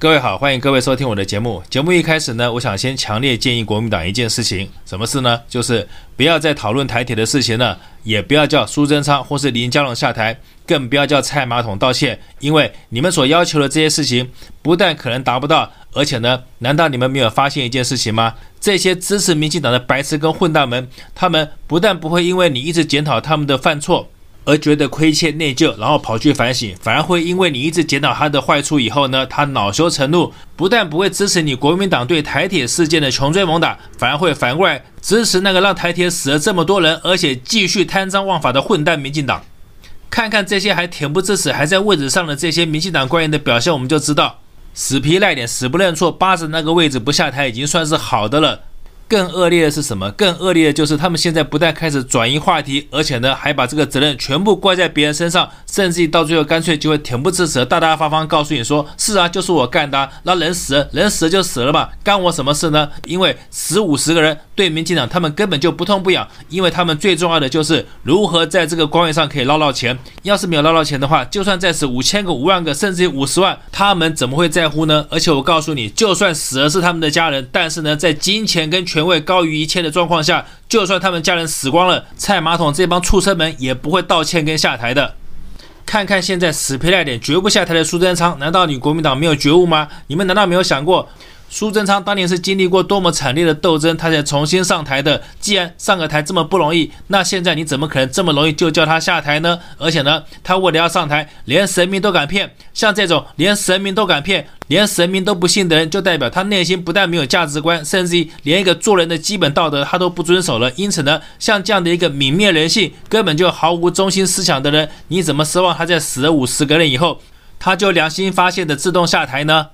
各位好，欢迎各位收听我的节目。节目一开始呢，我想先强烈建议国民党一件事情，什么事呢？就是不要再讨论台铁的事情了，也不要叫苏贞昌或是林佳龙下台，更不要叫蔡马桶道歉，因为你们所要求的这些事情，不但可能达不到，而且呢，难道你们没有发现一件事情吗？这些支持民进党的白痴跟混蛋们，他们不但不会因为你一直检讨他们的犯错，而觉得亏欠内疚，然后跑去反省，反而会因为你一直检讨他的坏处以后呢，他恼羞成怒，不但不会支持你国民党对台铁事件的穷追猛打，反而会反过来支持那个让台铁死了这么多人，而且继续贪赃枉法的混蛋民进党。看看这些还恬不知耻还在位置上的这些民进党官员的表现，我们就知道，死皮赖脸、死不认错，扒着那个位置不下台，已经算是好的了。更恶劣的是什么？更恶劣的就是他们现在不但开始转移话题，而且呢，还把这个责任全部怪在别人身上，甚至到最后干脆就会恬不知耻，大大方方告诉你说：“是啊，就是我干的，那人死了，人死了就死了嘛，干我什么事呢？因为死五十个人，对民进党他们根本就不痛不痒，因为他们最重要的就是如何在这个官员上可以捞到钱。要是没有捞到钱的话，就算再死五千个、五万个，甚至于五十万，他们怎么会在乎呢？而且我告诉你，就算死了是他们的家人，但是呢，在金钱跟权。权位高于一切的状况下，就算他们家人死光了，蔡马桶这帮畜生们也不会道歉跟下台的。看看现在死皮赖脸绝不下台的苏贞昌，难道你国民党没有觉悟吗？你们难道没有想过？苏贞昌当年是经历过多么惨烈的斗争，他才重新上台的。既然上个台这么不容易，那现在你怎么可能这么容易就叫他下台呢？而且呢，他为了要上台，连神明都敢骗。像这种连神明都敢骗、连神明都不信的人，就代表他内心不但没有价值观，甚至于连一个做人的基本道德他都不遵守了。因此呢，像这样的一个泯灭人性、根本就毫无中心思想的人，你怎么奢望他在死了五十个人以后，他就良心发现的自动下台呢？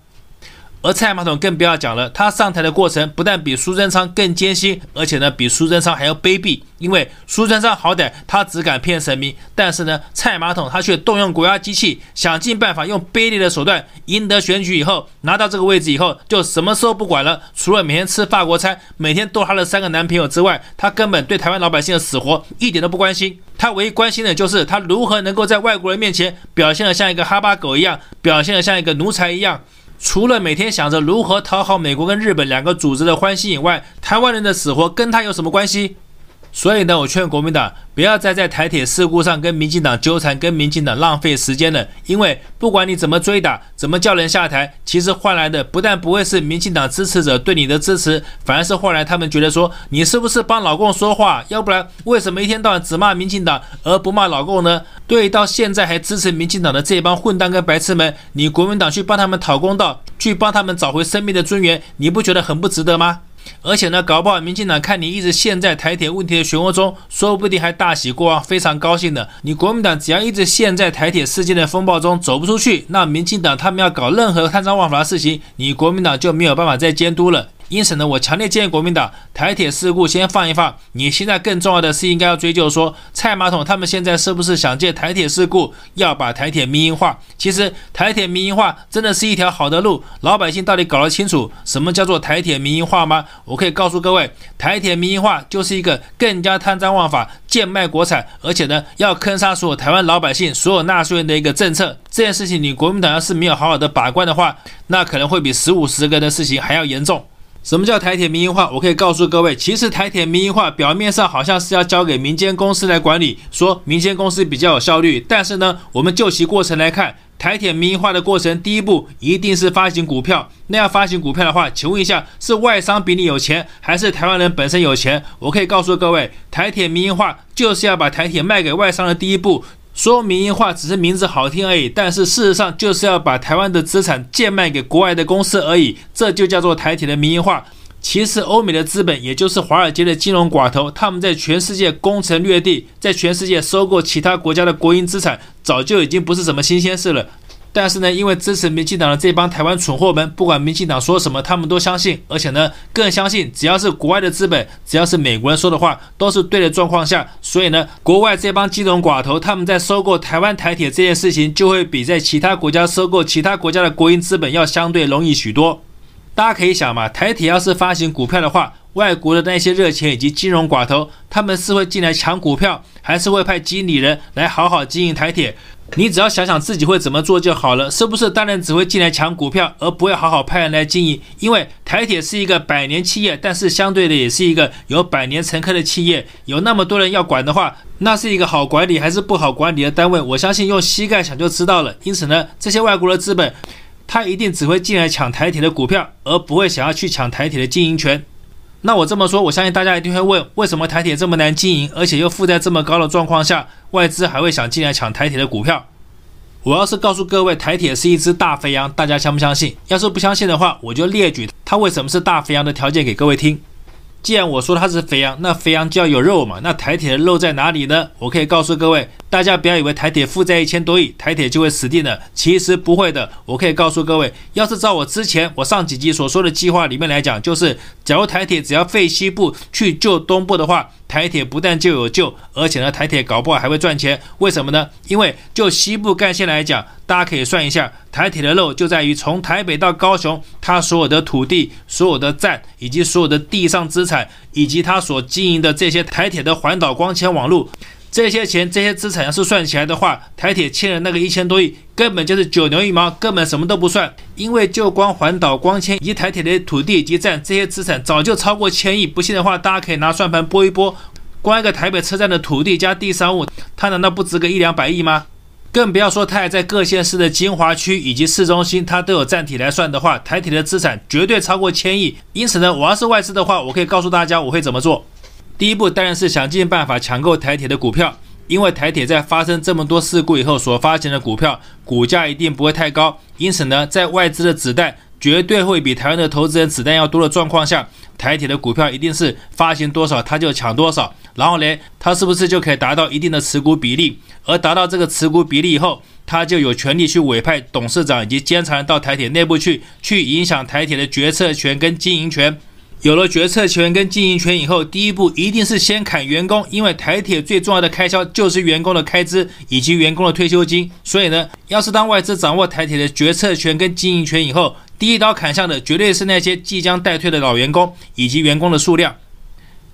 而蔡马桶更不要讲了，他上台的过程不但比苏贞昌更艰辛，而且呢，比苏贞昌还要卑鄙。因为苏贞昌好歹他只敢骗神明，但是呢，蔡马桶他却动用国家机器，想尽办法用卑劣的手段赢得选举以后，拿到这个位置以后，就什么时候不管了。除了每天吃法国餐，每天逗他的三个男朋友之外，他根本对台湾老百姓的死活一点都不关心。他唯一关心的就是他如何能够在外国人面前表现得像一个哈巴狗一样，表现得像一个奴才一样。除了每天想着如何讨好美国跟日本两个组织的欢心以外，台湾人的死活跟他有什么关系？所以呢，我劝国民党不要再在台铁事故上跟民进党纠缠，跟民进党浪费时间了。因为不管你怎么追打，怎么叫人下台，其实换来的不但不会是民进党支持者对你的支持，反而是换来他们觉得说你是不是帮老共说话？要不然为什么一天到晚只骂民进党而不骂老共呢？对，到现在还支持民进党的这帮混蛋跟白痴们，你国民党去帮他们讨公道，去帮他们找回生命的尊严，你不觉得很不值得吗？而且呢，搞不好民进党看你一直陷在台铁问题的漩涡中，说不定还大喜过望，非常高兴的。你国民党只要一直陷在台铁事件的风暴中走不出去，那民进党他们要搞任何贪赃枉法的事情，你国民党就没有办法再监督了。因此呢，我强烈建议国民党台铁事故先放一放。你现在更重要的是应该要追究说，蔡马桶他们现在是不是想借台铁事故要把台铁民营化？其实台铁民营化真的是一条好的路，老百姓到底搞得清楚什么叫做台铁民营化吗？我可以告诉各位，台铁民营化就是一个更加贪赃枉法、贱卖国产，而且呢要坑杀所有台湾老百姓、所有纳税人的一个政策。这件事情你国民党要是没有好好的把关的话，那可能会比十五十个人的事情还要严重。什么叫台铁民营化？我可以告诉各位，其实台铁民营化表面上好像是要交给民间公司来管理，说民间公司比较有效率。但是呢，我们就其过程来看，台铁民营化的过程，第一步一定是发行股票。那要发行股票的话，请问一下，是外商比你有钱，还是台湾人本身有钱？我可以告诉各位，台铁民营化就是要把台铁卖给外商的第一步。说民营化只是名字好听而已，但是事实上就是要把台湾的资产贱卖给国外的公司而已，这就叫做台铁的民营化。其实欧美的资本，也就是华尔街的金融寡头，他们在全世界攻城略地，在全世界收购其他国家的国营资产，早就已经不是什么新鲜事了。但是呢，因为支持民进党的这帮台湾蠢货们，不管民进党说什么，他们都相信，而且呢，更相信只要是国外的资本，只要是美国人说的话，都是对的状况下，所以呢，国外这帮金融寡头，他们在收购台湾台铁这件事情，就会比在其他国家收购其他国家的国营资本要相对容易许多。大家可以想嘛，台铁要是发行股票的话，外国的那些热钱以及金融寡头，他们是会进来抢股票，还是会派经理人来好好经营台铁？你只要想想自己会怎么做就好了，是不是？当然只会进来抢股票，而不会好好派人来经营。因为台铁是一个百年企业，但是相对的也是一个有百年乘客的企业。有那么多人要管的话，那是一个好管理还是不好管理的单位？我相信用膝盖想就知道了。因此呢，这些外国的资本，他一定只会进来抢台铁的股票，而不会想要去抢台铁的经营权。那我这么说，我相信大家一定会问：为什么台铁这么难经营，而且又负债这么高的状况下，外资还会想进来抢台铁的股票？我要是告诉各位，台铁是一只大肥羊，大家相不相信？要是不相信的话，我就列举它为什么是大肥羊的条件给各位听。既然我说它是肥羊，那肥羊就要有肉嘛。那台铁的肉在哪里呢？我可以告诉各位，大家不要以为台铁负债一千多亿，台铁就会死定了。其实不会的。我可以告诉各位，要是照我之前我上几集所说的计划里面来讲，就是假如台铁只要废西部去救东部的话。台铁不但就有救，而且呢，台铁搞不好还会赚钱。为什么呢？因为就西部干线来讲，大家可以算一下，台铁的肉就在于从台北到高雄，它所有的土地、所有的站以及所有的地上资产，以及他所经营的这些台铁的环岛光纤网络。这些钱、这些资产要是算起来的话，台铁欠的那个一千多亿，根本就是九牛一毛，根本什么都不算。因为就光环岛光纤以及台铁的土地及站这些资产，早就超过千亿。不信的话，大家可以拿算盘拨一拨，光一个台北车站的土地加地商务，它难道不值个一两百亿吗？更不要说它还在各县市的精华区以及市中心，它都有站体来算的话，台铁的资产绝对超过千亿。因此呢，我要是外资的话，我可以告诉大家我会怎么做。第一步当然是想尽办法抢购台铁的股票，因为台铁在发生这么多事故以后所发行的股票，股价一定不会太高。因此呢，在外资的子弹绝对会比台湾的投资人子弹要多的状况下，台铁的股票一定是发行多少他就抢多少。然后呢，他是不是就可以达到一定的持股比例？而达到这个持股比例以后，他就有权利去委派董事长以及监察人到台铁内部去，去影响台铁的决策权跟经营权。有了决策权跟经营权以后，第一步一定是先砍员工，因为台铁最重要的开销就是员工的开支以及员工的退休金。所以呢，要是当外资掌握台铁的决策权跟经营权以后，第一刀砍向的绝对是那些即将待退的老员工以及员工的数量。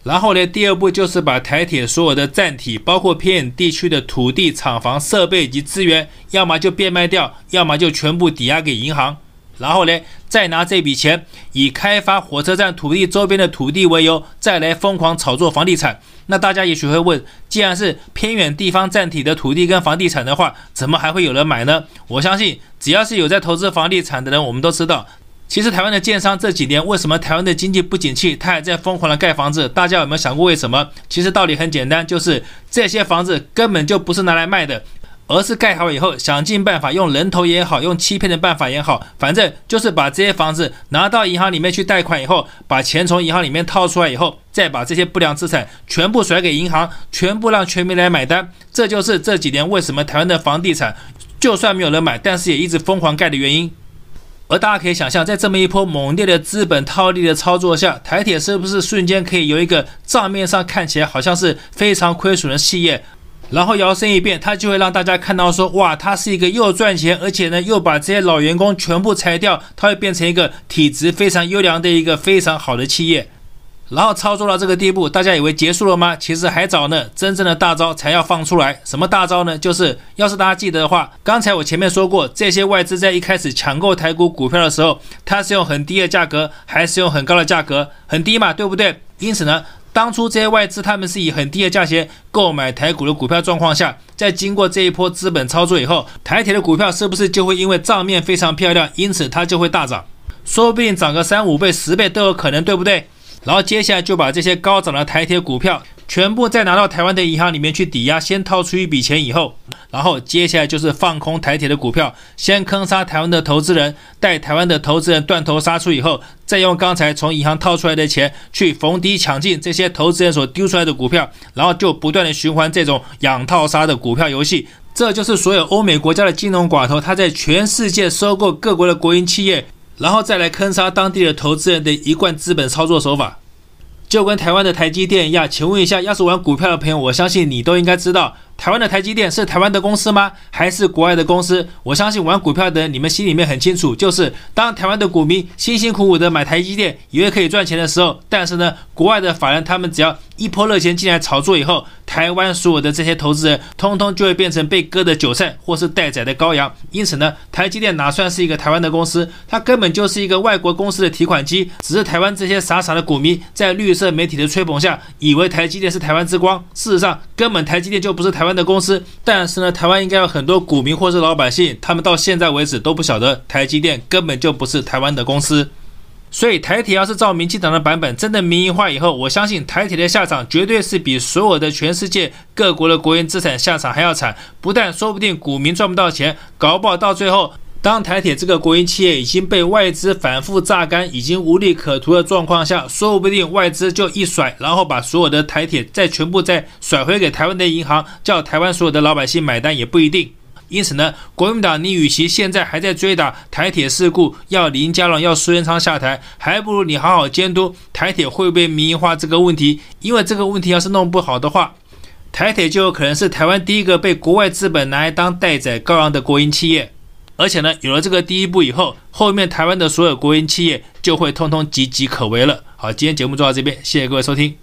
然后呢，第二步就是把台铁所有的站体，包括偏远地区的土地、厂房、设备以及资源，要么就变卖掉，要么就全部抵押给银行。然后呢，再拿这笔钱以开发火车站土地周边的土地为由，再来疯狂炒作房地产。那大家也许会问，既然是偏远地方占体的土地跟房地产的话，怎么还会有人买呢？我相信，只要是有在投资房地产的人，我们都知道，其实台湾的建商这几年为什么台湾的经济不景气，他还在疯狂的盖房子？大家有没有想过为什么？其实道理很简单，就是这些房子根本就不是拿来卖的。而是盖好以后，想尽办法用人头也好，用欺骗的办法也好，反正就是把这些房子拿到银行里面去贷款以后，把钱从银行里面套出来以后，再把这些不良资产全部甩给银行，全部让全民来买单。这就是这几年为什么台湾的房地产就算没有人买，但是也一直疯狂盖的原因。而大家可以想象，在这么一波猛烈的资本套利的操作下，台铁是不是瞬间可以由一个账面上看起来好像是非常亏损的企业？然后摇身一变，他就会让大家看到说，哇，他是一个又赚钱，而且呢又把这些老员工全部裁掉，他会变成一个体质非常优良的一个非常好的企业。然后操作到这个地步，大家以为结束了吗？其实还早呢，真正的大招才要放出来。什么大招呢？就是要是大家记得的话，刚才我前面说过，这些外资在一开始抢购台股股票的时候，它是用很低的价格，还是用很高的价格？很低嘛，对不对？因此呢。当初这些外资他们是以很低的价钱购买台股的股票状况下，在经过这一波资本操作以后，台铁的股票是不是就会因为账面非常漂亮，因此它就会大涨，说不定涨个三五倍、十倍都有可能，对不对？然后接下来就把这些高涨的台铁股票全部再拿到台湾的银行里面去抵押，先套出一笔钱以后。然后接下来就是放空台铁的股票，先坑杀台湾的投资人，待台湾的投资人断头杀出以后，再用刚才从银行套出来的钱去逢低抢进这些投资人所丢出来的股票，然后就不断的循环这种养套杀的股票游戏。这就是所有欧美国家的金融寡头，他在全世界收购各国的国营企业，然后再来坑杀当地的投资人的一贯资本操作手法。就跟台湾的台积电一样，请问一下，要是玩股票的朋友，我相信你都应该知道。台湾的台积电是台湾的公司吗？还是国外的公司？我相信玩股票的人，你们心里面很清楚，就是当台湾的股民辛辛苦苦的买台积电，以为可以赚钱的时候，但是呢，国外的法人他们只要一波热钱进来炒作以后，台湾所有的这些投资人，通通就会变成被割的韭菜，或是待宰的羔羊。因此呢，台积电哪算是一个台湾的公司？它根本就是一个外国公司的提款机。只是台湾这些傻傻的股民，在绿色媒体的吹捧下，以为台积电是台湾之光。事实上，根本台积电就不是台湾的公司。但是呢，台湾应该有很多股民或是老百姓，他们到现在为止都不晓得台积电根本就不是台湾的公司。所以台铁要是照民进党的版本真的民营化以后，我相信台铁的下场绝对是比所有的全世界各国的国营资产下场还要惨。不但说不定股民赚不到钱，搞不好到最后。当台铁这个国营企业已经被外资反复榨干，已经无利可图的状况下，说不定外资就一甩，然后把所有的台铁再全部再甩回给台湾的银行，叫台湾所有的老百姓买单也不一定。因此呢，国民党你与其现在还在追打台铁事故，要林佳龙要苏贞昌下台，还不如你好好监督台铁会不会民营化这个问题。因为这个问题要是弄不好的话，台铁就有可能是台湾第一个被国外资本拿来当待宰羔羊的国营企业。而且呢，有了这个第一步以后，后面台湾的所有国营企业就会通通岌岌可危了。好，今天节目做到这边，谢谢各位收听。